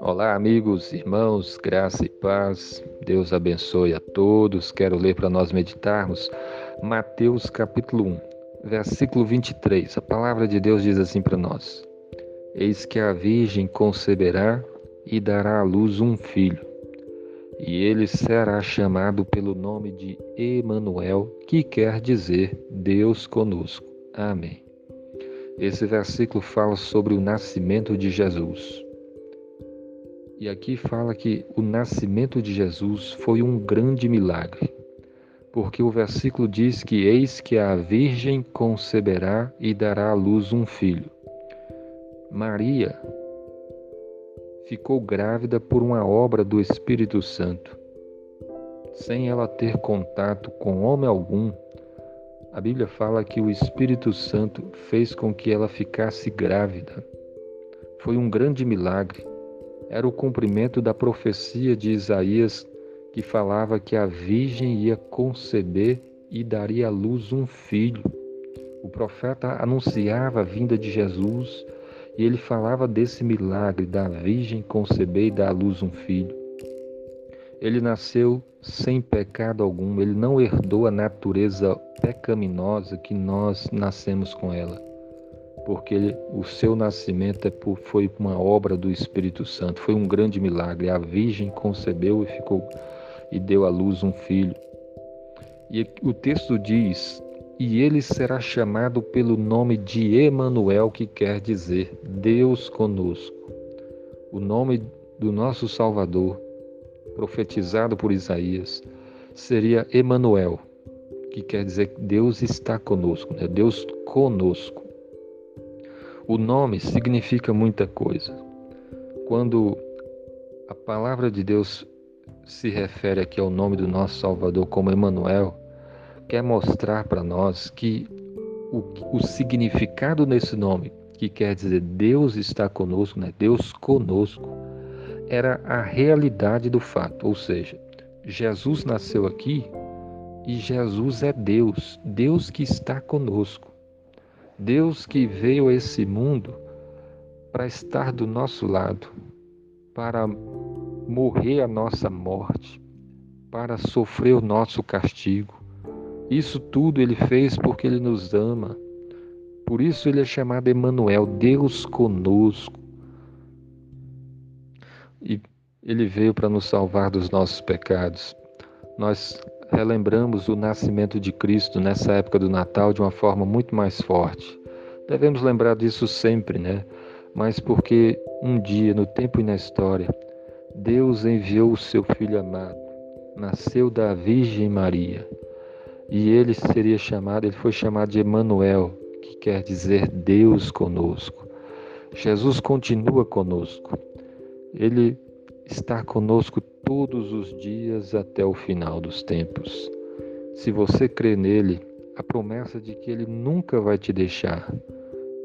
Olá, amigos, irmãos, graça e paz. Deus abençoe a todos. Quero ler para nós meditarmos Mateus capítulo 1, versículo 23. A palavra de Deus diz assim para nós: Eis que a virgem conceberá e dará à luz um filho, e ele será chamado pelo nome de Emanuel, que quer dizer Deus conosco. Amém. Esse versículo fala sobre o nascimento de Jesus. E aqui fala que o nascimento de Jesus foi um grande milagre, porque o versículo diz que eis que a virgem conceberá e dará à luz um filho. Maria ficou grávida por uma obra do Espírito Santo. Sem ela ter contato com homem algum, a Bíblia fala que o Espírito Santo fez com que ela ficasse grávida. Foi um grande milagre era o cumprimento da profecia de Isaías que falava que a virgem ia conceber e daria à luz um filho. O profeta anunciava a vinda de Jesus e ele falava desse milagre da virgem conceber e dar à luz um filho. Ele nasceu sem pecado algum, ele não herdou a natureza pecaminosa que nós nascemos com ela porque ele, o seu nascimento é por, foi uma obra do Espírito Santo, foi um grande milagre. A Virgem concebeu e ficou e deu à luz um filho. E o texto diz: "E ele será chamado pelo nome de Emanuel, que quer dizer Deus conosco". O nome do nosso Salvador, profetizado por Isaías, seria Emanuel, que quer dizer Deus está conosco, né? Deus conosco. O nome significa muita coisa. Quando a palavra de Deus se refere aqui ao nome do nosso Salvador como Emanuel, quer mostrar para nós que o, o, significado nesse nome, que quer dizer Deus está conosco, né? Deus conosco, era a realidade do fato, ou seja, Jesus nasceu aqui e Jesus é Deus, Deus que está conosco. Deus que veio a esse mundo para estar do nosso lado, para morrer a nossa morte, para sofrer o nosso castigo. Isso tudo ele fez porque ele nos ama. Por isso ele é chamado Emanuel, Deus conosco. E ele veio para nos salvar dos nossos pecados. Nós relembramos o nascimento de Cristo nessa época do Natal de uma forma muito mais forte. Devemos lembrar disso sempre, né? Mas porque um dia, no tempo e na história, Deus enviou o seu Filho amado, nasceu da Virgem Maria, e ele seria chamado, ele foi chamado de Emanuel, que quer dizer Deus conosco. Jesus continua conosco. Ele está conosco todos os dias até o final dos tempos. Se você crê nele, a promessa de que ele nunca vai te deixar.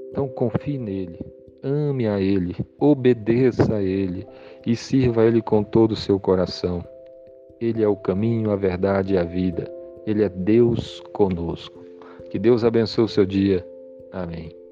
Então confie nele, ame a ele, obedeça a ele e sirva a ele com todo o seu coração. Ele é o caminho, a verdade e a vida. Ele é Deus conosco. Que Deus abençoe o seu dia. Amém.